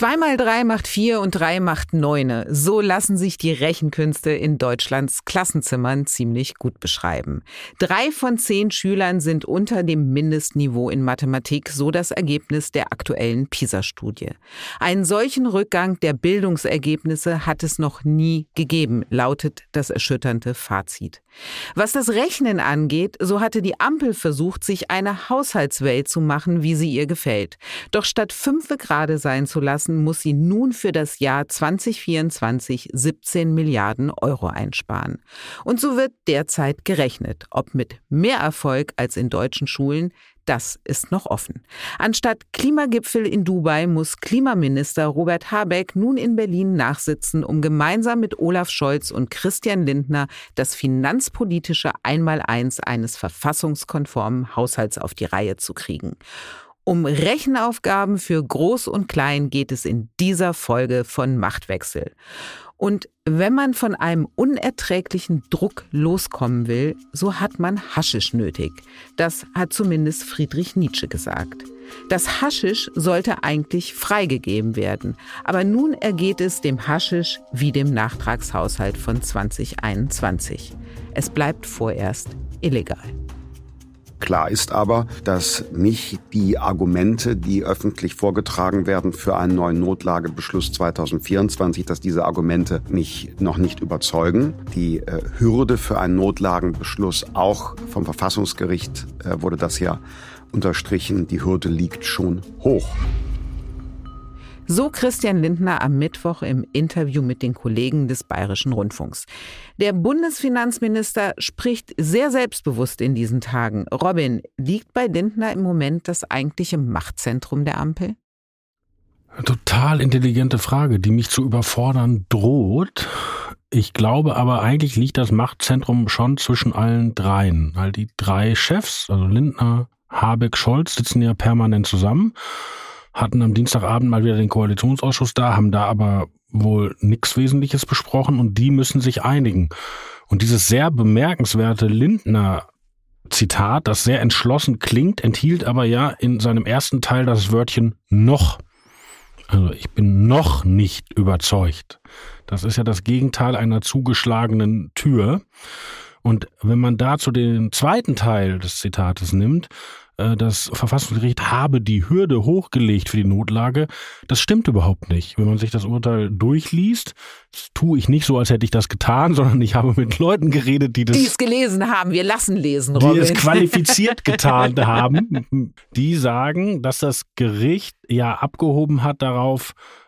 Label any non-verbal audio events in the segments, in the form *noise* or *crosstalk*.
Zwei mal drei macht vier und drei macht neune. So lassen sich die Rechenkünste in Deutschlands Klassenzimmern ziemlich gut beschreiben. Drei von zehn Schülern sind unter dem Mindestniveau in Mathematik, so das Ergebnis der aktuellen PISA-Studie. Einen solchen Rückgang der Bildungsergebnisse hat es noch nie gegeben, lautet das erschütternde Fazit. Was das Rechnen angeht, so hatte die Ampel versucht, sich eine Haushaltswelt zu machen, wie sie ihr gefällt. Doch statt fünfe gerade sein zu lassen, lassen, muss sie nun für das Jahr 2024 17 Milliarden Euro einsparen. Und so wird derzeit gerechnet, ob mit mehr Erfolg als in deutschen Schulen, das ist noch offen. Anstatt Klimagipfel in Dubai muss Klimaminister Robert Habeck nun in Berlin nachsitzen, um gemeinsam mit Olaf Scholz und Christian Lindner das finanzpolitische Einmaleins eines verfassungskonformen Haushalts auf die Reihe zu kriegen. Um Rechenaufgaben für Groß und Klein geht es in dieser Folge von Machtwechsel. Und wenn man von einem unerträglichen Druck loskommen will, so hat man Haschisch nötig. Das hat zumindest Friedrich Nietzsche gesagt. Das Haschisch sollte eigentlich freigegeben werden. Aber nun ergeht es dem Haschisch wie dem Nachtragshaushalt von 2021. Es bleibt vorerst illegal. Klar ist aber, dass mich die Argumente, die öffentlich vorgetragen werden für einen neuen Notlagebeschluss 2024, dass diese Argumente mich noch nicht überzeugen. Die äh, Hürde für einen Notlagenbeschluss, auch vom Verfassungsgericht äh, wurde das ja unterstrichen, die Hürde liegt schon hoch. So Christian Lindner am Mittwoch im Interview mit den Kollegen des Bayerischen Rundfunks. Der Bundesfinanzminister spricht sehr selbstbewusst in diesen Tagen. Robin, liegt bei Lindner im Moment das eigentliche Machtzentrum der Ampel? Total intelligente Frage, die mich zu überfordern droht. Ich glaube aber eigentlich liegt das Machtzentrum schon zwischen allen dreien. Weil die drei Chefs, also Lindner, Habeck, Scholz, sitzen ja permanent zusammen hatten am Dienstagabend mal wieder den Koalitionsausschuss da, haben da aber wohl nichts Wesentliches besprochen und die müssen sich einigen. Und dieses sehr bemerkenswerte Lindner Zitat, das sehr entschlossen klingt, enthielt aber ja in seinem ersten Teil das Wörtchen noch. Also ich bin noch nicht überzeugt. Das ist ja das Gegenteil einer zugeschlagenen Tür. Und wenn man dazu den zweiten Teil des Zitates nimmt, das Verfassungsgericht habe die Hürde hochgelegt für die Notlage. Das stimmt überhaupt nicht. Wenn man sich das Urteil durchliest, tue ich nicht so, als hätte ich das getan, *laughs* sondern ich habe mit Leuten geredet, die das. Die es gelesen haben. Wir lassen lesen, Robin. Die es qualifiziert *laughs* getan haben. Die sagen, dass das Gericht ja abgehoben hat darauf, äh,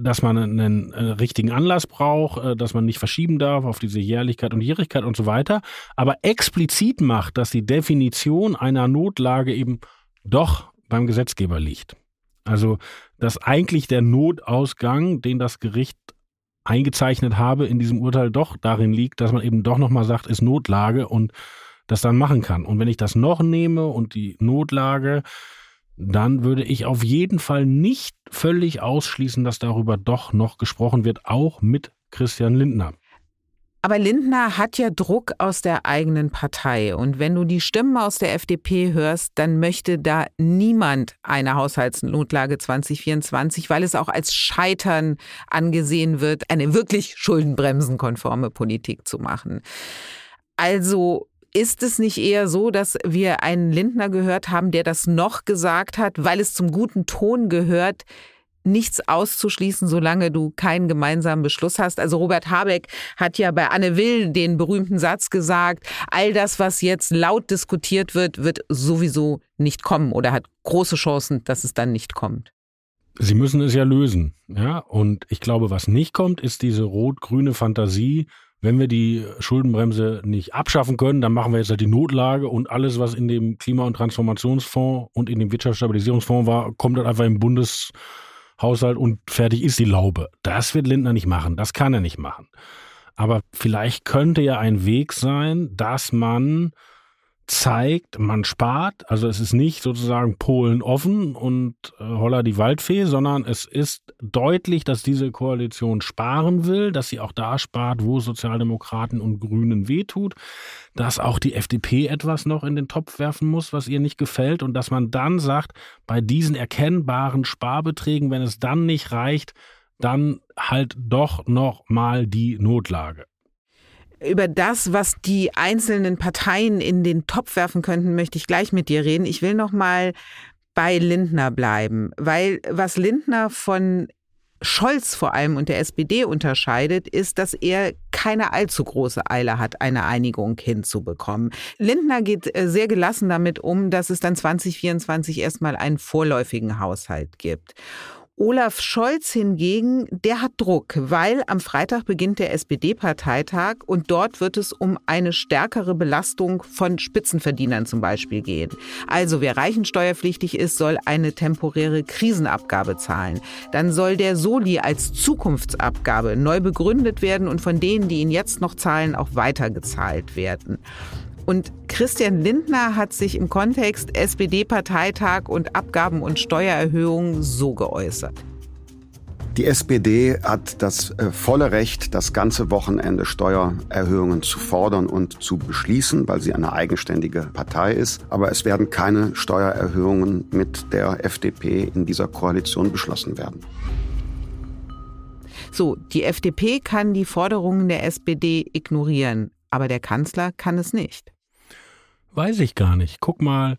dass man einen, einen, richtigen Anlass braucht, äh, dass man nicht verschieben darf auf diese Jährlichkeit und Jährigkeit und so weiter, aber explizit macht, dass die Definition einer Notlage eben doch beim Gesetzgeber liegt. Also, dass eigentlich der Notausgang, den das Gericht eingezeichnet habe in diesem Urteil, doch darin liegt, dass man eben doch nochmal sagt, ist Notlage und das dann machen kann. Und wenn ich das noch nehme und die Notlage dann würde ich auf jeden Fall nicht völlig ausschließen, dass darüber doch noch gesprochen wird, auch mit Christian Lindner. Aber Lindner hat ja Druck aus der eigenen Partei. Und wenn du die Stimmen aus der FDP hörst, dann möchte da niemand eine Haushaltsnotlage 2024, weil es auch als Scheitern angesehen wird, eine wirklich schuldenbremsenkonforme Politik zu machen. Also ist es nicht eher so, dass wir einen Lindner gehört haben, der das noch gesagt hat, weil es zum guten Ton gehört, nichts auszuschließen, solange du keinen gemeinsamen Beschluss hast. Also Robert Habeck hat ja bei Anne Will den berühmten Satz gesagt, all das, was jetzt laut diskutiert wird, wird sowieso nicht kommen oder hat große Chancen, dass es dann nicht kommt. Sie müssen es ja lösen, ja. Und ich glaube, was nicht kommt, ist diese rot-grüne Fantasie, wenn wir die Schuldenbremse nicht abschaffen können, dann machen wir jetzt halt die Notlage und alles, was in dem Klima- und Transformationsfonds und in dem Wirtschaftsstabilisierungsfonds war, kommt dann einfach im Bundeshaushalt und fertig ist die Laube. Das wird Lindner nicht machen, das kann er nicht machen. Aber vielleicht könnte ja ein Weg sein, dass man zeigt, man spart. Also es ist nicht sozusagen Polen offen und äh, holla die Waldfee, sondern es ist deutlich, dass diese Koalition sparen will, dass sie auch da spart, wo Sozialdemokraten und Grünen wehtut, dass auch die FDP etwas noch in den Topf werfen muss, was ihr nicht gefällt und dass man dann sagt, bei diesen erkennbaren Sparbeträgen, wenn es dann nicht reicht, dann halt doch noch mal die Notlage über das, was die einzelnen Parteien in den Topf werfen könnten, möchte ich gleich mit dir reden. Ich will noch mal bei Lindner bleiben, weil was Lindner von Scholz vor allem und der SPD unterscheidet, ist, dass er keine allzu große Eile hat, eine Einigung hinzubekommen. Lindner geht äh, sehr gelassen damit um, dass es dann 2024 erstmal einen vorläufigen Haushalt gibt. Olaf Scholz hingegen, der hat Druck, weil am Freitag beginnt der SPD-Parteitag und dort wird es um eine stärkere Belastung von Spitzenverdienern zum Beispiel gehen. Also wer reichensteuerpflichtig ist, soll eine temporäre Krisenabgabe zahlen. Dann soll der Soli als Zukunftsabgabe neu begründet werden und von denen, die ihn jetzt noch zahlen, auch weitergezahlt werden. Und Christian Lindner hat sich im Kontext SPD-Parteitag und Abgaben- und Steuererhöhungen so geäußert. Die SPD hat das äh, volle Recht, das ganze Wochenende Steuererhöhungen zu fordern und zu beschließen, weil sie eine eigenständige Partei ist. Aber es werden keine Steuererhöhungen mit der FDP in dieser Koalition beschlossen werden. So, die FDP kann die Forderungen der SPD ignorieren, aber der Kanzler kann es nicht. Weiß ich gar nicht. Guck mal,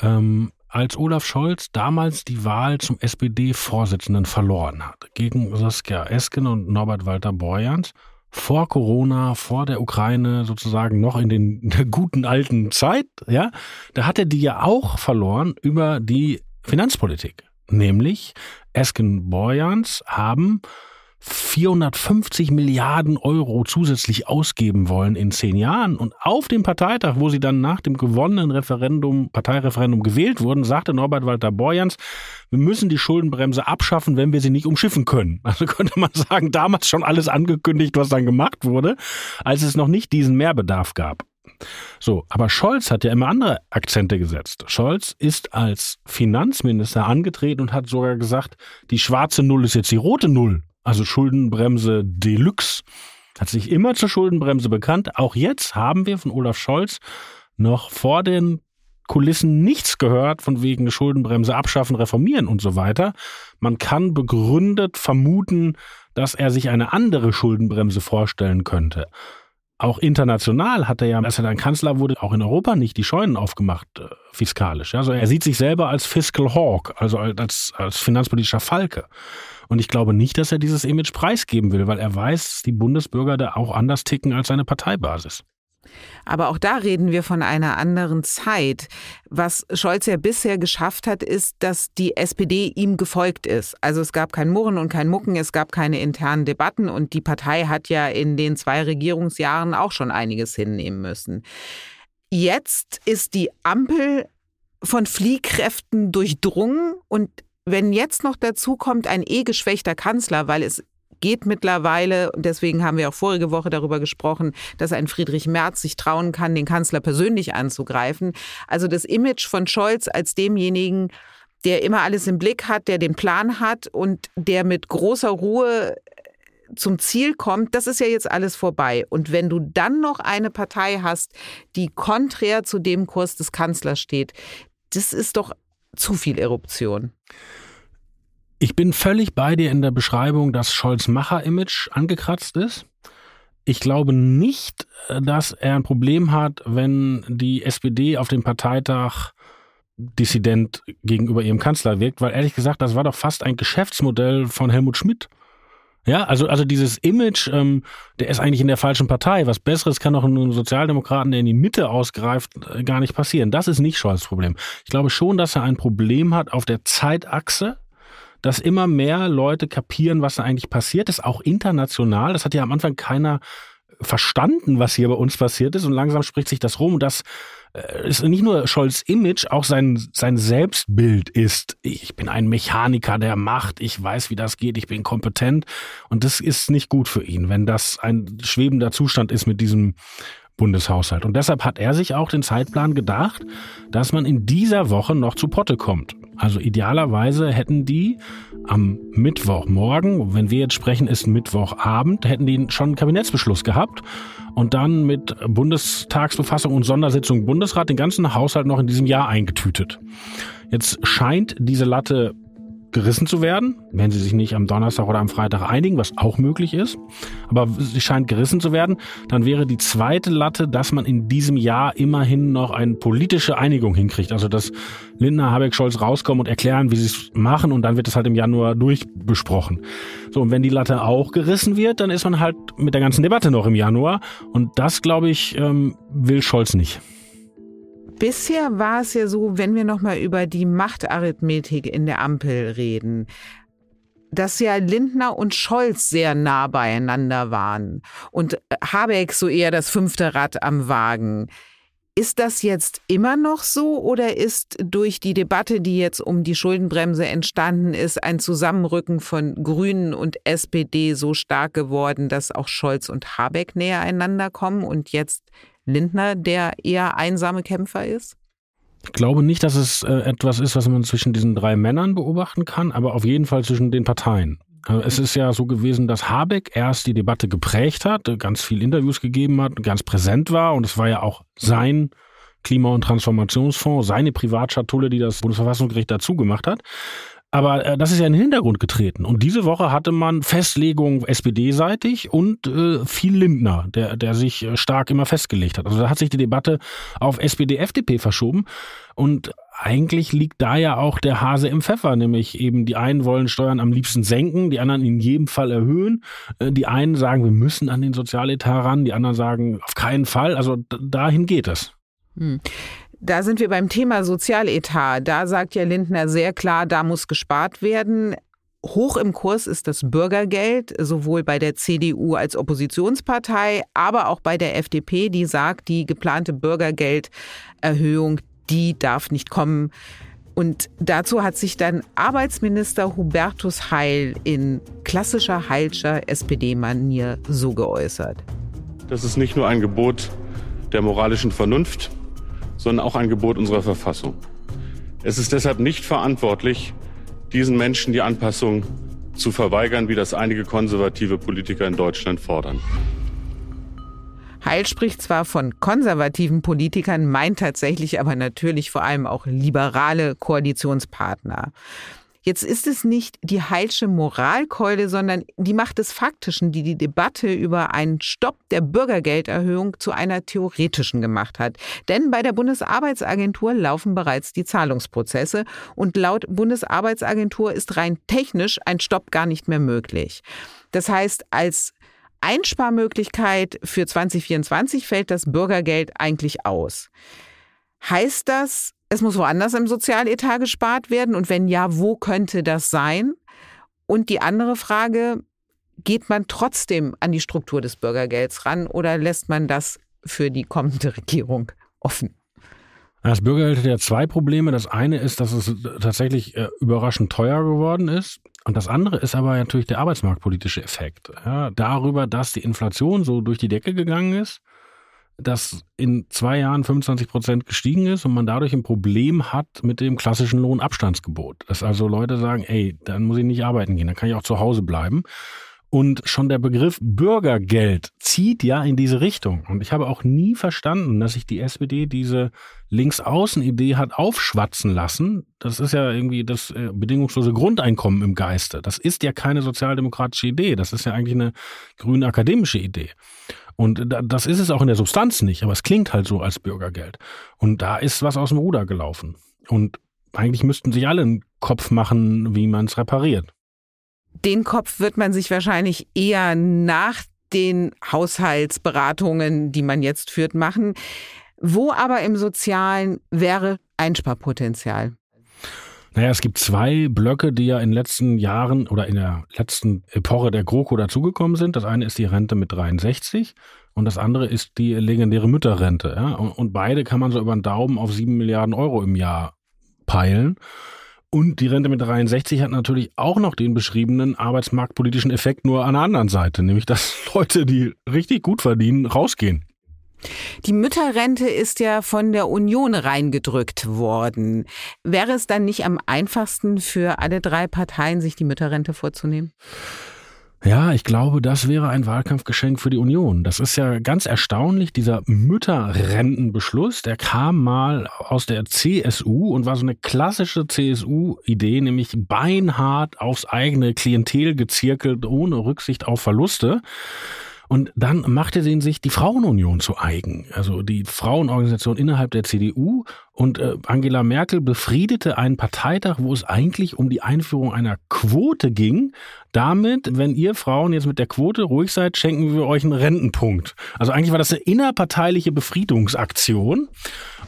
ähm, als Olaf Scholz damals die Wahl zum SPD-Vorsitzenden verloren hat, gegen Saskia Esken und Norbert Walter Borjans, vor Corona, vor der Ukraine sozusagen noch in den der *laughs* guten alten Zeit, ja, da hat er die ja auch verloren über die Finanzpolitik. Nämlich Esken Borjans haben 450 Milliarden Euro zusätzlich ausgeben wollen in zehn Jahren. Und auf dem Parteitag, wo sie dann nach dem gewonnenen Referendum, Parteireferendum gewählt wurden, sagte Norbert Walter Borjans, wir müssen die Schuldenbremse abschaffen, wenn wir sie nicht umschiffen können. *laughs* Also könnte man sagen, damals schon alles angekündigt, was dann gemacht wurde, als es noch nicht diesen Mehrbedarf gab. So, aber Scholz hat ja immer andere Akzente gesetzt. Scholz ist als Finanzminister angetreten und hat sogar gesagt, die schwarze Null ist jetzt die rote Null also Schuldenbremse Deluxe, hat sich immer zur Schuldenbremse bekannt. Auch jetzt haben wir von Olaf Scholz noch vor den Kulissen nichts gehört von wegen Schuldenbremse abschaffen, reformieren und so weiter. Man kann begründet vermuten, dass er sich eine andere Schuldenbremse vorstellen könnte. Auch international hat er ja, als er dann Kanzler wurde, auch in Europa nicht die Scheunen aufgemacht, äh, fiskalisch. Also er sieht sich selber als Fiscal Hawk, also als, als finanzpolitischer Falke. Und ich glaube nicht, dass er dieses Image preisgeben will, weil er weiß, die Bundesbürger da auch anders ticken als seine Parteibasis. Aber auch da reden wir von einer anderen Zeit. Was Scholz ja bisher geschafft hat, ist, dass die SPD ihm gefolgt ist. Also es gab kein Murren und kein Mucken, es gab keine internen Debatten und die Partei hat ja in den zwei Regierungsjahren auch schon einiges hinnehmen müssen. Jetzt ist die Ampel von Fliehkräften durchdrungen und wenn jetzt noch dazu kommt ein eh geschwächter Kanzler, weil es geht mittlerweile, und deswegen haben wir auch vorige Woche darüber gesprochen, dass ein Friedrich Merz sich trauen kann, den Kanzler persönlich anzugreifen. Also das Image von Scholz als demjenigen, der immer alles im Blick hat, der den Plan hat und der mit großer Ruhe zum Ziel kommt, das ist ja jetzt alles vorbei. Und wenn du dann noch eine Partei hast, die konträr zu dem Kurs des Kanzlers steht, das ist doch zu viel Eruption. Ich bin völlig bei dir in der Beschreibung, dass Scholz Macher-Image angekratzt ist. Ich glaube nicht, dass er ein Problem hat, wenn die SPD auf dem Parteitag dissident gegenüber ihrem Kanzler wirkt, weil ehrlich gesagt, das war doch fast ein Geschäftsmodell von Helmut Schmidt. Ja, also, also dieses Image, ähm, der ist eigentlich in der falschen Partei. Was Besseres kann auch einem Sozialdemokraten, der in die Mitte ausgreift, äh, gar nicht passieren. Das ist nicht Scholz Problem. Ich glaube schon, dass er ein Problem hat auf der Zeitachse, dass immer mehr Leute kapieren, was da eigentlich passiert ist, auch international. Das hat ja am Anfang keiner verstanden, was hier bei uns passiert ist und langsam spricht sich das rum und das äh, ist nicht nur Scholz Image, auch sein, sein Selbstbild ist, ich bin ein Mechaniker der Macht, ich weiß, wie das geht, ich bin kompetent und das ist nicht gut für ihn, wenn das ein schwebender Zustand ist mit diesem Bundeshaushalt. Und deshalb hat er sich auch den Zeitplan gedacht, dass man in dieser Woche noch zu Potte kommt. Also idealerweise hätten die am Mittwochmorgen, wenn wir jetzt sprechen, ist Mittwochabend, hätten die schon einen Kabinettsbeschluss gehabt und dann mit Bundestagsbefassung und Sondersitzung Bundesrat den ganzen Haushalt noch in diesem Jahr eingetütet. Jetzt scheint diese Latte gerissen zu werden, wenn sie sich nicht am Donnerstag oder am Freitag einigen, was auch möglich ist. Aber sie scheint gerissen zu werden. Dann wäre die zweite Latte, dass man in diesem Jahr immerhin noch eine politische Einigung hinkriegt. Also dass Lindner, Habeck, Scholz rauskommen und erklären, wie sie es machen und dann wird es halt im Januar durchbesprochen. So, und wenn die Latte auch gerissen wird, dann ist man halt mit der ganzen Debatte noch im Januar. Und das, glaube ich, ähm, will Scholz nicht. Bisher war es ja so, wenn wir nochmal über die Machtarithmetik in der Ampel reden, dass ja Lindner und Scholz sehr nah beieinander waren und Habeck so eher das fünfte Rad am Wagen. Ist das jetzt immer noch so oder ist durch die Debatte, die jetzt um die Schuldenbremse entstanden ist, ein Zusammenrücken von Grünen und SPD so stark geworden, dass auch Scholz und Habeck näher einander kommen und jetzt Lindner der eher einsame Kämpfer ist? Ich glaube nicht, dass es äh, etwas ist, was man zwischen diesen drei Männern beobachten kann, aber auf jeden Fall zwischen den Parteien. Also es ist ja so gewesen, dass Habeck erst die Debatte geprägt hat, ganz viel Interviews gegeben hat, ganz präsent war und es war ja auch sein Klima- und Transformationsfonds, seine Privatschatulle, die das Bundesverfassungsgericht dazu gemacht hat. Aber äh, das ist ja in den Hintergrund getreten. Und diese Woche hatte man Festlegung SPD-seitig und äh, viel Lindner, der, der sich äh, stark immer festgelegt hat. Also da hat sich die Debatte auf SPD-FDP verschoben. Und eigentlich liegt da ja auch der Hase im Pfeffer, nämlich eben die einen wollen Steuern am liebsten senken, die anderen in jedem Fall erhöhen. Äh, die einen sagen, wir müssen an den Sozialetat ran, die anderen sagen, auf keinen Fall. Also dahin geht es. Hm. Da sind wir beim Thema Sozialetat. Da sagt ja Lindner sehr klar, da muss gespart werden. Hoch im Kurs ist das Bürgergeld, sowohl bei der CDU als Oppositionspartei, aber auch bei der FDP, die sagt, die geplante Bürgergelderhöhung, die darf nicht kommen. Und dazu hat sich dann Arbeitsminister Hubertus Heil in klassischer Heilscher SPD-Manier so geäußert. Das ist nicht nur ein Gebot der moralischen Vernunft, sondern auch ein Gebot unserer Verfassung. Es ist deshalb nicht verantwortlich, diesen Menschen die Anpassung zu verweigern, wie das einige konservative Politiker in Deutschland fordern. Heil spricht zwar von konservativen Politikern, meint tatsächlich aber natürlich vor allem auch liberale Koalitionspartner. Jetzt ist es nicht die heilsche Moralkeule, sondern die Macht des Faktischen, die die Debatte über einen Stopp der Bürgergelderhöhung zu einer theoretischen gemacht hat. Denn bei der Bundesarbeitsagentur laufen bereits die Zahlungsprozesse und laut Bundesarbeitsagentur ist rein technisch ein Stopp gar nicht mehr möglich. Das heißt, als Einsparmöglichkeit für 2024 fällt das Bürgergeld eigentlich aus. Heißt das, es muss woanders im Sozialetat gespart werden? Und wenn ja, wo könnte das sein? Und die andere Frage, geht man trotzdem an die Struktur des Bürgergelds ran oder lässt man das für die kommende *laughs* Regierung offen? Das Bürgergeld hat ja zwei Probleme. Das eine ist, dass es tatsächlich äh, überraschend teuer geworden ist. Und das andere ist aber natürlich der arbeitsmarktpolitische Effekt. Ja, darüber, dass die Inflation so durch die Decke gegangen ist das in zwei Jahren 25 Prozent gestiegen ist und man dadurch ein Problem hat mit dem klassischen Lohnabstandsgebot. Dass also Leute sagen, ey, dann muss ich nicht arbeiten gehen, dann kann ich auch zu Hause bleiben. Und schon der Begriff Bürgergeld zieht ja in diese Richtung. Und ich habe auch nie verstanden, dass sich die SPD diese Linksaußen-Idee hat aufschwatzen lassen. Das ist ja irgendwie das äh, bedingungslose Grundeinkommen im Geiste. Das ist ja keine sozialdemokratische Idee. Das ist ja eigentlich eine grüne akademische Idee. Und das ist es auch in der Substanz nicht, aber es klingt halt so als Bürgergeld. Und da ist was aus dem Ruder gelaufen. Und eigentlich müssten sich alle einen Kopf machen, wie man es repariert. Den Kopf wird man sich wahrscheinlich eher nach den Haushaltsberatungen, die man jetzt führt, machen. Wo aber im Sozialen wäre Einsparpotenzial? Naja, es gibt zwei Blöcke, die ja in den letzten Jahren oder in der letzten Epoche der GroKo dazugekommen sind. Das eine ist die Rente mit 63 und das andere ist die legendäre Mütterrente. Ja? Und beide kann man so über den Daumen auf sieben Milliarden Euro im Jahr peilen. Und die Rente mit 63 hat natürlich auch noch den beschriebenen arbeitsmarktpolitischen Effekt nur an der anderen Seite, nämlich dass *laughs* Leute, die richtig gut verdienen, rausgehen. Die Mütterrente ist ja von der Union reingedrückt worden. Wäre es dann nicht am einfachsten für alle drei Parteien, sich die Mütterrente vorzunehmen? Ja, ich glaube, das wäre ein Wahlkampfgeschenk für die Union. Das ist ja ganz erstaunlich, dieser Mütterrentenbeschluss, der kam mal aus der CSU und war so eine klassische CSU-Idee, nämlich beinhart aufs eigene Klientel gezirkelt, ohne Rücksicht auf Verluste. Und dann machte sie sich die Frauenunion zu eigen, also die Frauenorganisation innerhalb der CDU. Und äh, Angela Merkel befriedete einen Parteitag, wo es eigentlich um die Einführung einer Quote ging. Damit, wenn ihr Frauen jetzt mit der Quote ruhig seid, schenken wir euch einen Rentenpunkt. Also eigentlich war das eine innerparteiliche Befriedungsaktion.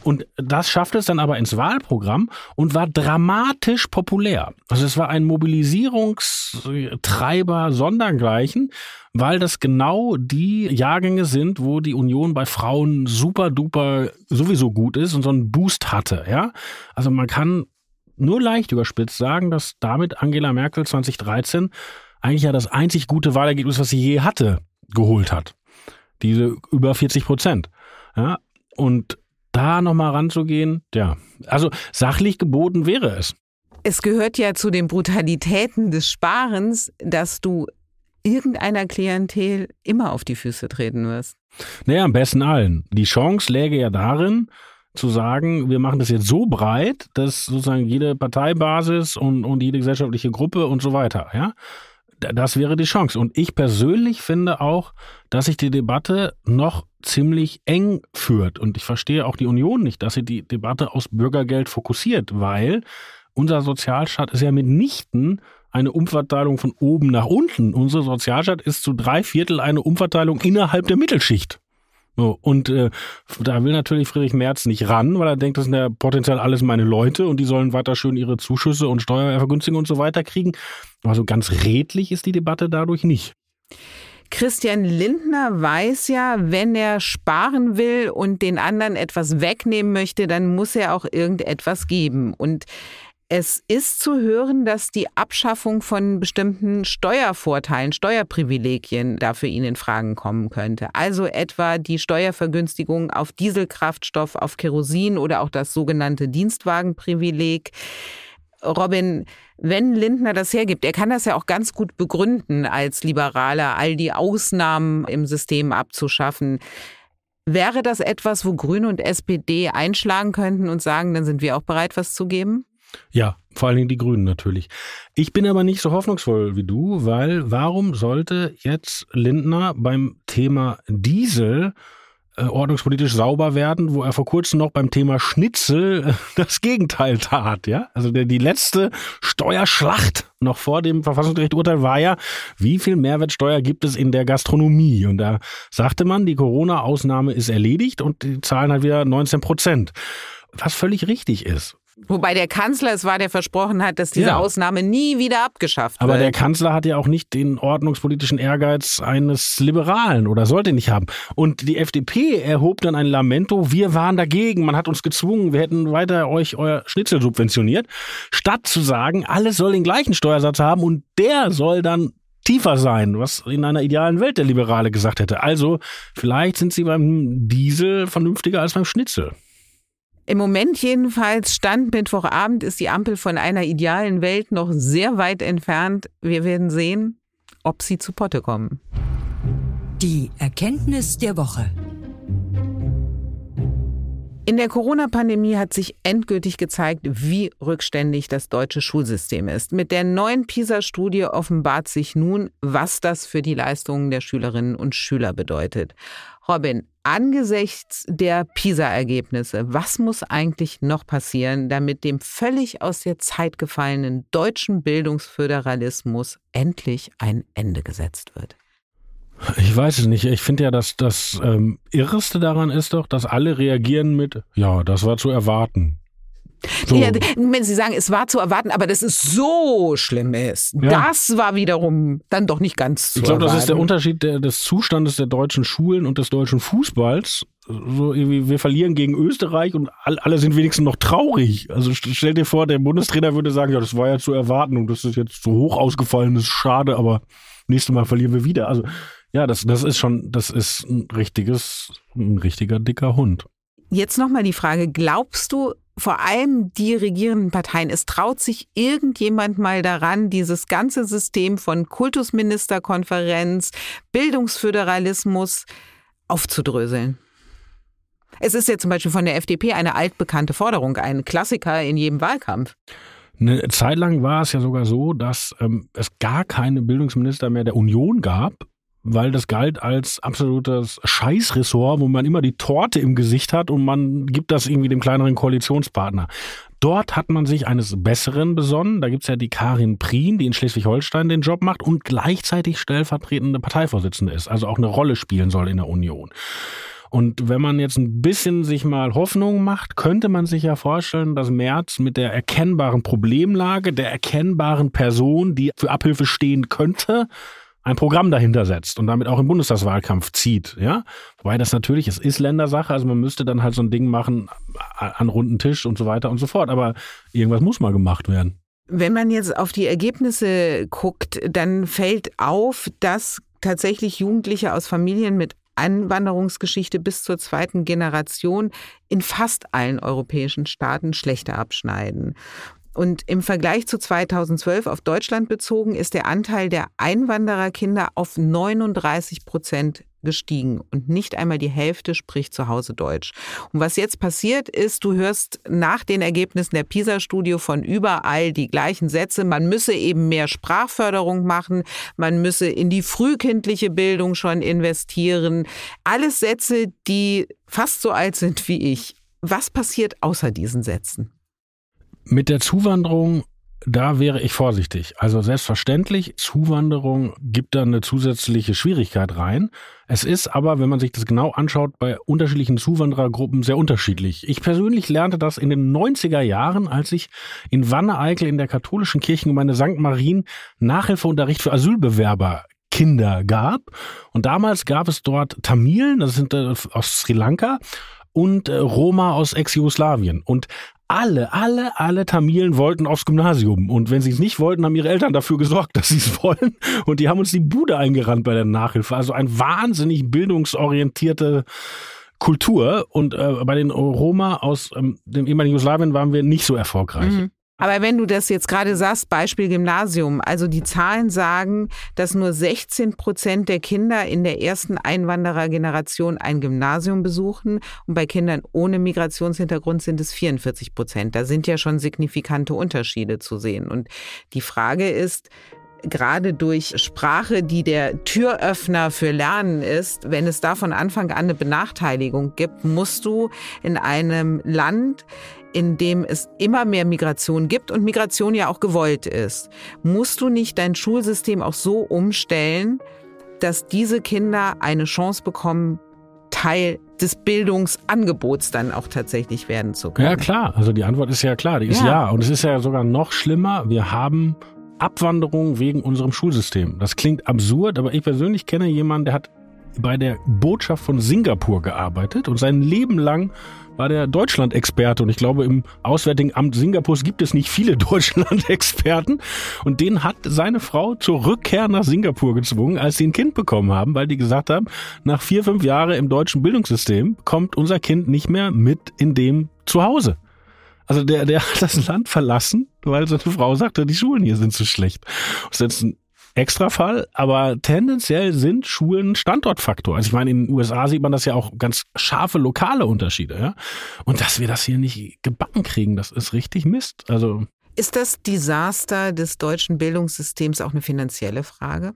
Und das schaffte es dann aber ins Wahlprogramm und war dramatisch populär. Also es war ein Mobilisierungstreiber sondergleichen, weil das genau die Jahrgänge sind, wo die Union bei Frauen super duper sowieso gut ist und so einen Boost hatte, ja. Also man kann nur leicht überspitzt sagen, dass damit Angela Merkel 2013 eigentlich ja das einzig gute Wahlergebnis, was sie je hatte, geholt hat. Diese über 40 Prozent. Ja, und da nochmal ranzugehen, ja. Also sachlich geboten wäre es. Es gehört ja zu den Brutalitäten des Sparens, dass du irgendeiner Klientel immer auf die Füße treten wirst. Naja, am besten allen. Die Chance läge ja darin, zu sagen, wir machen das jetzt so breit, dass sozusagen jede Parteibasis und, und jede gesellschaftliche Gruppe und so weiter, ja, das wäre die Chance. Und ich persönlich finde auch, dass sich die Debatte noch ziemlich eng führt. Und ich verstehe auch die Union nicht, dass sie die Debatte aus Bürgergeld fokussiert, weil unser Sozialstaat ist ja mitnichten eine Umverteilung von oben nach unten. Unser Sozialstaat ist zu drei Viertel eine Umverteilung innerhalb der Mittelschicht. So, und äh, da will natürlich Friedrich Merz nicht ran, weil er denkt, das sind ja potenziell alles meine Leute und die sollen weiter schön ihre Zuschüsse und Steuervergünstigungen und so weiter kriegen. Aber so ganz redlich ist die Debatte dadurch nicht. Christian Lindner weiß ja, wenn er sparen will und den anderen etwas wegnehmen möchte, dann muss er auch irgendetwas geben. Und es ist zu hören, dass die Abschaffung von bestimmten Steuervorteilen, Steuerprivilegien dafür ihn in Fragen kommen könnte. Also etwa die Steuervergünstigung auf Dieselkraftstoff, auf Kerosin oder auch das sogenannte Dienstwagenprivileg. Robin, wenn Lindner das hergibt, er kann das ja auch ganz gut begründen als Liberaler, all die Ausnahmen im System abzuschaffen. Wäre das etwas, wo Grüne und SPD einschlagen könnten und sagen, dann sind wir auch bereit, was zu geben? Ja, vor allen Dingen die Grünen natürlich. Ich bin aber nicht so hoffnungsvoll wie du, weil warum sollte jetzt Lindner beim Thema Diesel äh, ordnungspolitisch sauber werden, wo er vor kurzem noch beim Thema Schnitzel äh, *laughs* das Gegenteil tat, ja? Also der, die letzte Steuerschlacht noch vor dem Verfassungsgerichturteil war ja, wie viel Mehrwertsteuer gibt es in der Gastronomie? Und da sagte man, die Corona-Ausnahme ist erledigt und die zahlen halt wieder 19 Prozent. Was völlig richtig ist. Wobei der Kanzler es war, der versprochen hat, dass diese ja. Ausnahme nie wieder abgeschafft Aber wird. Aber der Kanzler hat ja auch nicht den ordnungspolitischen Ehrgeiz eines Liberalen oder sollte nicht haben. Und die FDP erhob dann ein Lamento, wir waren dagegen, man hat uns gezwungen, wir hätten weiter euch euer Schnitzel subventioniert, statt zu sagen, alles soll den gleichen Steuersatz haben und der soll dann tiefer sein, was in einer idealen Welt der Liberale gesagt hätte. Also vielleicht sind sie beim Diesel vernünftiger als beim Schnitzel. Im Moment jedenfalls, Stand Mittwochabend, ist die Ampel von einer idealen Welt noch sehr weit entfernt. Wir werden sehen, ob sie zu Potte kommen. Die Erkenntnis der Woche. In der Corona-Pandemie hat sich endgültig gezeigt, wie rückständig das deutsche Schulsystem ist. Mit der neuen PISA-Studie offenbart sich nun, was das für die Leistungen der Schülerinnen und Schüler bedeutet. Robin, angesichts der PISA-Ergebnisse, was muss eigentlich noch passieren, damit dem völlig aus der Zeit gefallenen deutschen Bildungsföderalismus endlich ein Ende gesetzt wird? Ich weiß es nicht. Ich finde ja, dass das ähm, Irreste daran ist doch, dass alle reagieren mit, ja, das war zu erwarten. So. Ja, wenn Sie sagen, es war zu erwarten, aber dass es so schlimm ist, ja. das war wiederum dann doch nicht ganz zu Ich glaube, das ist der Unterschied der, des Zustandes der deutschen Schulen und des deutschen Fußballs. So irgendwie, wir verlieren gegen Österreich und alle sind wenigstens noch traurig. Also stell dir vor, der Bundestrainer würde sagen, ja, das war ja zu erwarten und das ist jetzt so hoch ausgefallen, das ist schade, aber nächstes Mal verlieren wir wieder. Also ja, das, das ist schon, das ist ein richtiges, ein richtiger dicker Hund. Jetzt nochmal die Frage, glaubst du, vor allem die regierenden Parteien, es traut sich irgendjemand mal daran, dieses ganze System von Kultusministerkonferenz, Bildungsföderalismus aufzudröseln? Es ist ja zum Beispiel von der FDP eine altbekannte Forderung, ein Klassiker in jedem Wahlkampf. Eine Zeit lang war es ja sogar so, dass ähm, es gar keine Bildungsminister mehr der Union gab, weil das galt als absolutes Scheißressort, wo man immer die Torte im Gesicht hat und man gibt das irgendwie dem kleineren Koalitionspartner. Dort hat man sich eines Besseren besonnen. Da gibt's ja die Karin Prien, die in Schleswig-Holstein den Job macht und gleichzeitig stellvertretende Parteivorsitzende ist, also auch eine Rolle spielen soll in der Union. Und wenn man jetzt ein bisschen sich mal Hoffnung macht, könnte man sich ja vorstellen, dass Merz mit der erkennbaren Problemlage, der erkennbaren Person, die für Abhilfe stehen könnte, ein Programm dahinter setzt und damit auch im Bundestagswahlkampf zieht, ja. Wobei das natürlich, es ist Ländersache, also man müsste dann halt so ein Ding machen an runden Tisch und so weiter und so fort. Aber irgendwas muss mal gemacht werden. Wenn man jetzt auf die Ergebnisse guckt, dann fällt auf, dass tatsächlich Jugendliche aus Familien mit Einwanderungsgeschichte bis zur zweiten Generation in fast allen europäischen Staaten schlechter abschneiden. Und im Vergleich zu 2012 auf Deutschland bezogen ist der Anteil der Einwandererkinder auf 39 Prozent gestiegen und nicht einmal die Hälfte spricht zu Hause Deutsch. Und was jetzt passiert ist, du hörst nach den Ergebnissen der PISA-Studie von überall die gleichen Sätze. Man müsse eben mehr Sprachförderung machen, man müsse in die frühkindliche Bildung schon investieren. Alles Sätze, die fast so alt sind wie ich. Was passiert außer diesen Sätzen? Mit der Zuwanderung, da wäre ich vorsichtig. Also selbstverständlich, Zuwanderung gibt da eine zusätzliche Schwierigkeit rein. Es ist aber, wenn man sich das genau anschaut, bei unterschiedlichen Zuwanderergruppen sehr unterschiedlich. Ich persönlich lernte das in den 90er Jahren, als ich in Wanne-Eickel in der katholischen Kirchengemeinde St. Marien Nachhilfeunterricht für Asylbewerber Kinder gab. Und damals gab es dort Tamilen, das sind äh, aus Sri Lanka, und äh, Roma aus Ex-Jugoslawien. Und alle, alle, alle Tamilen wollten aufs Gymnasium. Und wenn sie es nicht wollten, haben ihre Eltern dafür gesorgt, *laughs* dass sie es wollen. Und die haben uns die Bude eingerannt bei der Nachhilfe. Also ein wahnsinnig bildungsorientierte Kultur. Und äh, bei den Roma aus ähm, dem ehemaligen Jugoslawien waren wir nicht so erfolgreich. Mhm. Aber wenn du das jetzt gerade sagst, Beispiel Gymnasium, also die Zahlen sagen, dass nur 16 Prozent der Kinder in der ersten Einwanderergeneration ein Gymnasium besuchen und bei Kindern ohne Migrationshintergrund sind es 44 Prozent. Da sind ja schon signifikante Unterschiede zu sehen. Und die Frage ist, gerade durch Sprache, die der Türöffner für Lernen ist, wenn es da von Anfang an eine Benachteiligung gibt, musst du in einem Land, in dem es immer mehr Migration gibt und Migration ja auch gewollt ist, musst du nicht dein Schulsystem auch so umstellen, dass diese Kinder eine Chance bekommen, Teil des Bildungsangebots dann auch tatsächlich werden zu können? Ja, klar. Also die Antwort ist ja klar. Die ist ja. ja. Und es ist ja sogar noch schlimmer. Wir haben Abwanderung wegen unserem Schulsystem. Das klingt absurd, aber ich persönlich kenne jemanden, der hat bei der Botschaft von Singapur gearbeitet und sein Leben lang war der Deutschland-Experte und ich glaube, im Auswärtigen Amt Singapurs gibt es nicht viele *laughs* Deutschland-Experten und den hat seine Frau zur Rückkehr nach Singapur gezwungen, als sie ein Kind bekommen haben, weil die gesagt haben, nach vier, fünf Jahren im deutschen Bildungssystem kommt unser Kind nicht mehr mit in dem Zuhause. Also der, der hat das Land verlassen, weil seine Frau sagte, die Schulen hier sind zu schlecht. Das ist jetzt ein Extrafall, aber tendenziell sind Schulen Standortfaktor. Also ich meine, in den USA sieht man das ja auch ganz scharfe lokale Unterschiede. Ja? Und dass wir das hier nicht gebacken kriegen, das ist richtig Mist. Also ist das Desaster des deutschen Bildungssystems auch eine finanzielle Frage?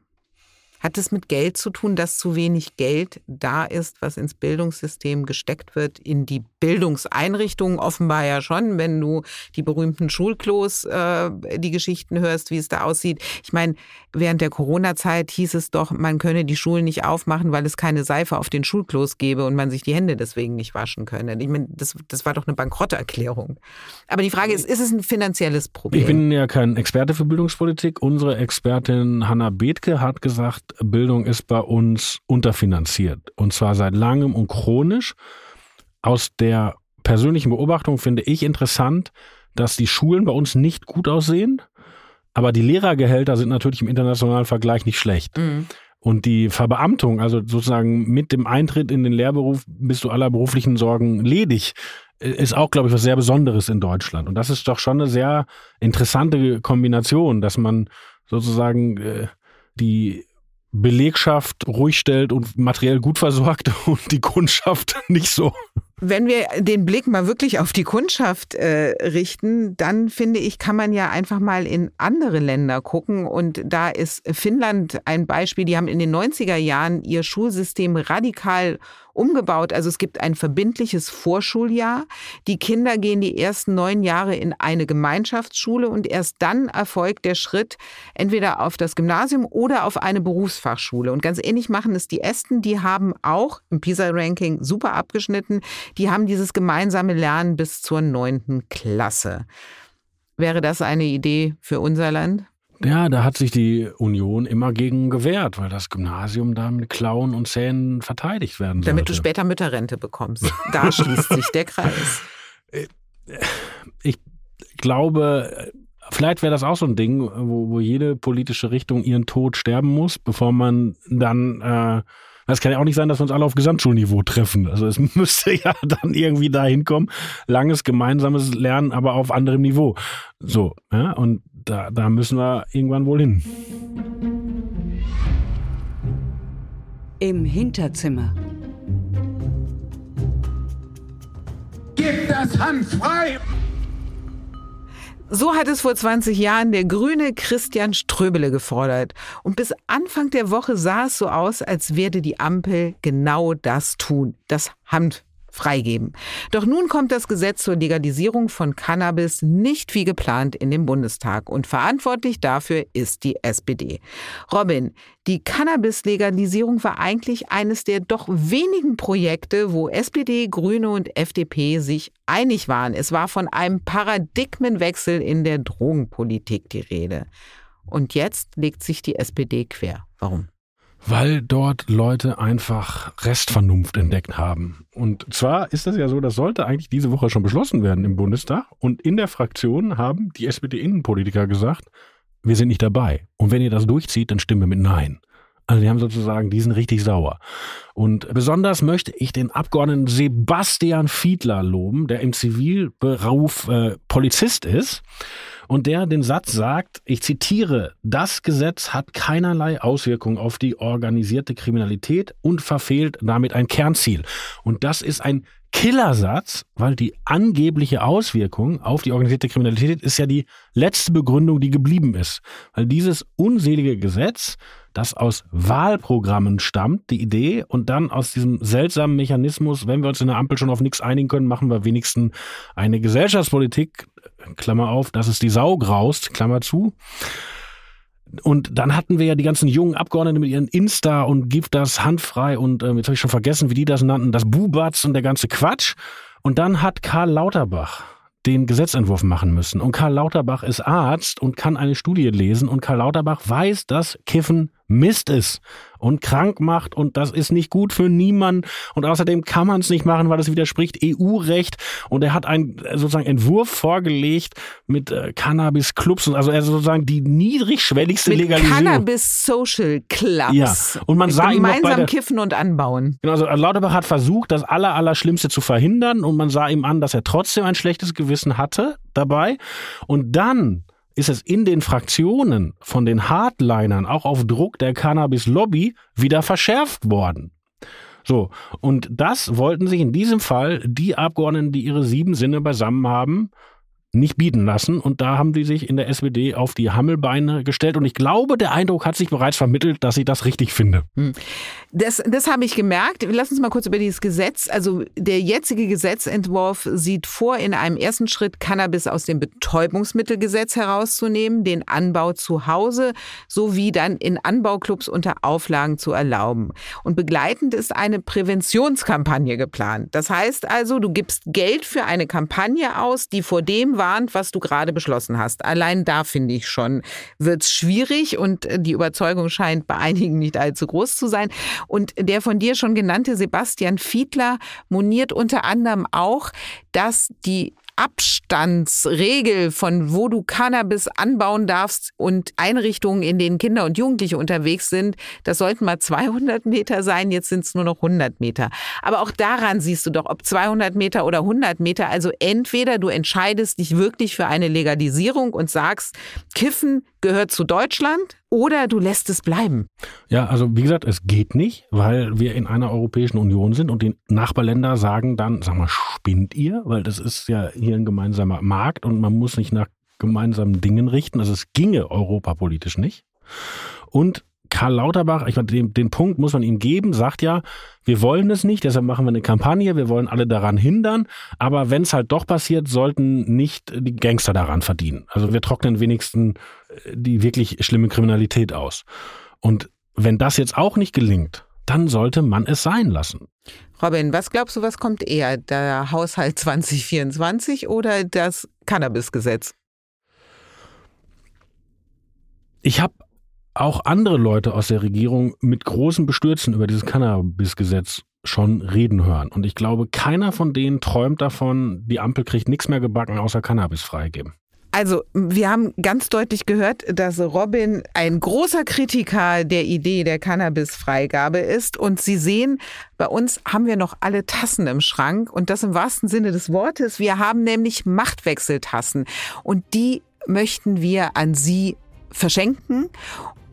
Hat es mit Geld zu tun, dass zu wenig Geld da ist, was ins Bildungssystem gesteckt wird, in die Bildungseinrichtungen offenbar ja schon, wenn du die berühmten Schulklos, äh, die Geschichten hörst, wie es da aussieht. Ich meine, während der Corona-Zeit hieß es doch, man könne die Schulen nicht aufmachen, weil es keine Seife auf den Schulklos gäbe und man sich die Hände deswegen nicht waschen könne. Ich meine, das, das war doch eine Bankrotterklärung. Aber die Frage ist, ist es ein finanzielles Problem? Ich bin ja kein Experte für Bildungspolitik. Unsere Expertin Hanna Bethke hat gesagt, Bildung ist bei uns unterfinanziert. Und zwar seit langem und chronisch. Aus der persönlichen Beobachtung finde ich interessant, dass die Schulen bei uns nicht gut aussehen, aber die Lehrergehälter sind natürlich im internationalen Vergleich nicht schlecht. Mhm. Und die Verbeamtung, also sozusagen mit dem Eintritt in den Lehrberuf bist du aller beruflichen Sorgen ledig, ist auch, glaube ich, was sehr Besonderes in Deutschland. Und das ist doch schon eine sehr interessante Kombination, dass man sozusagen äh, die Belegschaft ruhig stellt und materiell gut versorgt *laughs* und die Kundschaft nicht so. Wenn wir den Blick mal wirklich auf die Kundschaft äh, richten, dann finde ich, kann man ja einfach mal in andere Länder gucken. Und da ist Finnland ein Beispiel. Die haben in den 90er Jahren ihr Schulsystem radikal umgebaut. Also es gibt ein verbindliches Vorschuljahr. Die Kinder gehen die ersten neun Jahre in eine Gemeinschaftsschule und erst dann erfolgt der Schritt entweder auf das Gymnasium oder auf eine Berufsfachschule. Und ganz ähnlich machen es die Esten. Die haben auch im PISA-Ranking super abgeschnitten. Die haben dieses gemeinsame Lernen bis zur neunten Klasse. Wäre das eine Idee für unser Land? Ja, da hat sich die Union immer gegen gewehrt, weil das Gymnasium da mit Klauen und Zähnen verteidigt werden sollte. Damit du später Mütterrente bekommst. *laughs* Da schließt sich der Kreis. Ich glaube, vielleicht wäre das auch so ein Ding, wo, wo jede politische Richtung ihren Tod sterben muss, bevor man dann äh, es kann ja auch nicht sein, dass wir uns alle auf Gesamtschulniveau treffen. Also es *laughs* müsste ja dann irgendwie dahin kommen. Langes gemeinsames Lernen, aber auf anderem Niveau. So, ja, und da, da müssen wir irgendwann wohl hin. Im Hinterzimmer. Gib das Hand frei! So hat es vor 20 Jahren der grüne Christian Ströbele gefordert. Und bis Anfang der Woche sah es so aus, als werde die Ampel genau das tun. Das Hand freigeben. Doch nun kommt das Gesetz zur Legalisierung von Cannabis nicht wie geplant in den Bundestag und verantwortlich dafür ist die SPD. Robin, die Cannabis-Legalisierung war eigentlich eines der doch wenigen Projekte, wo SPD, Grüne und FDP sich einig waren. Es war von einem Paradigmenwechsel in der Drogenpolitik die Rede. Und jetzt legt sich die SPD quer. Warum? Weil dort Leute einfach Restvernunft entdeckt haben. Und zwar ist das ja so, das sollte eigentlich diese Woche schon beschlossen werden im Bundestag. Und in der Fraktion haben die SPD-Innenpolitiker gesagt, wir sind nicht dabei. Und wenn ihr das durchzieht, dann stimmen wir mit Nein. Also die haben sozusagen, die sind richtig sauer. Und besonders möchte ich den Abgeordneten Sebastian Fiedler loben, der im Zivilberuf äh, Polizist ist und der den Satz sagt, ich zitiere, das Gesetz hat keinerlei Auswirkung auf die organisierte Kriminalität und verfehlt damit ein Kernziel. Und das ist ein Killersatz, weil die angebliche Auswirkung auf die organisierte Kriminalität ist ja die letzte Begründung, die geblieben ist. Weil dieses unselige Gesetz, das aus Wahlprogrammen stammt, die Idee, und dann aus diesem seltsamen Mechanismus, wenn wir uns in der Ampel schon auf nichts einigen können, machen wir wenigstens eine Gesellschaftspolitik, Klammer auf, dass es die Sau graust, Klammer zu. Und dann hatten wir ja die ganzen jungen Abgeordneten mit ihren Insta und gibt das handfrei und äh, jetzt habe ich schon vergessen, wie die das nannten, das Bubatz und der ganze Quatsch. Und dann hat Karl Lauterbach den Gesetzentwurf machen müssen. Und Karl Lauterbach ist Arzt und kann eine Studie lesen und Karl Lauterbach weiß, dass Kiffen Mist ist und krank macht und das ist nicht gut für niemanden und außerdem kann man es nicht machen, weil es widerspricht EU-Recht und er hat einen sozusagen Entwurf vorgelegt mit äh, Cannabis-Clubs und also er sozusagen die niedrigschwelligste mit Legalisierung. Cannabis-Social Clubs. Ja, und man sah Gemeinsam ihm auch bei der, kiffen und anbauen. Genau, also Lauterbach hat versucht, das aller, aller Schlimmste zu verhindern und man sah ihm an, dass er trotzdem ein schlechtes Gewissen hatte dabei und dann ist es in den Fraktionen von den Hardlinern auch auf Druck der Cannabis-Lobby wieder verschärft worden. So, und das wollten sich in diesem Fall die Abgeordneten, die ihre sieben Sinne beisammen haben, nicht bieten lassen. Und da haben die sich in der SPD auf die Hammelbeine gestellt. Und ich glaube, der Eindruck hat sich bereits vermittelt, dass ich das richtig finde. Hm. Das, das habe ich gemerkt. Lass uns mal kurz über dieses Gesetz. Also der jetzige Gesetzentwurf sieht vor, in einem ersten Schritt Cannabis aus dem Betäubungsmittelgesetz herauszunehmen, den Anbau zu Hause sowie dann in Anbauclubs unter Auflagen zu erlauben. Und begleitend ist eine Präventionskampagne geplant. Das heißt also, du gibst Geld für eine Kampagne aus, die vor dem warnt, was du gerade beschlossen hast. Allein da finde ich schon, wird es schwierig und die Überzeugung scheint bei einigen nicht allzu groß zu sein. Und der von dir schon genannte Sebastian Fiedler moniert unter anderem auch, dass die Abstandsregel von wo du Cannabis anbauen darfst und Einrichtungen, in denen Kinder und Jugendliche unterwegs sind, das sollten mal 200 Meter sein, jetzt sind es nur noch 100 Meter. Aber auch daran siehst du doch, ob 200 Meter oder 100 Meter, also entweder du entscheidest dich wirklich für eine Legalisierung und sagst, Kiffen gehört zu Deutschland oder du lässt es bleiben. Ja, also wie gesagt, es geht nicht, weil wir in einer Europäischen Union sind und die Nachbarländer sagen dann, sag mal, spinnt ihr? Weil das ist ja hier ein gemeinsamer Markt und man muss nicht nach gemeinsamen Dingen richten. Also es ginge europapolitisch nicht. Und Karl Lauterbach, ich meine, den, den Punkt muss man ihm geben, sagt ja, wir wollen es nicht, deshalb machen wir eine Kampagne, wir wollen alle daran hindern, aber wenn es halt doch passiert, sollten nicht die Gangster daran verdienen. Also wir trocknen wenigstens die wirklich schlimme Kriminalität aus. Und wenn das jetzt auch nicht gelingt, dann sollte man es sein lassen. Robin, was glaubst du, was kommt eher, der Haushalt *laughs* 2024 oder das Cannabisgesetz? Ich habe auch andere Leute aus der Regierung mit großen Bestürzen über dieses Cannabis-Gesetz schon reden hören. Und ich glaube, keiner von denen träumt davon, die Ampel kriegt nichts mehr gebacken, außer Cannabis freigeben. Also, wir haben ganz deutlich gehört, dass Robin ein großer Kritiker der Idee der Cannabis-Freigabe ist. Und Sie sehen, bei uns haben wir noch alle Tassen im Schrank. Und das im wahrsten Sinne des Wortes. Wir haben nämlich Machtwechseltassen. Und die möchten wir an Sie verschenken.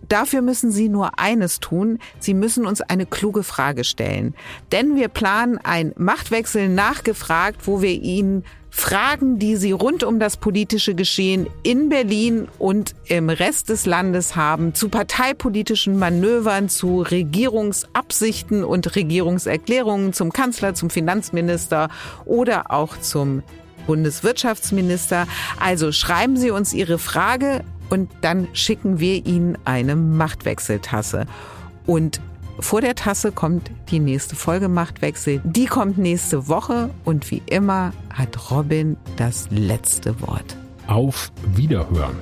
Dafür müssen Sie nur eines tun. Sie müssen uns eine kluge Frage stellen. Denn wir planen ein Machtwechsel nachgefragt, wo wir Ihnen Fragen, die Sie rund um das politische Geschehen in Berlin und im Rest des Landes haben, zu parteipolitischen Manövern, zu Regierungsabsichten und Regierungserklärungen zum Kanzler, zum Finanzminister oder auch zum Bundeswirtschaftsminister. Also schreiben Sie uns Ihre Frage und dann schicken wir Ihnen eine Machtwechseltasse. Und vor der Tasse kommt die nächste Folge Machtwechsel. Die kommt nächste Woche und wie immer hat Robin das letzte Wort. Auf Wiederhören.